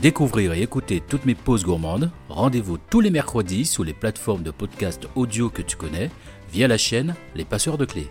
Découvrir et écouter toutes mes pauses gourmandes, rendez-vous tous les mercredis sur les plateformes de podcast audio que tu connais via la chaîne Les Passeurs de Clés.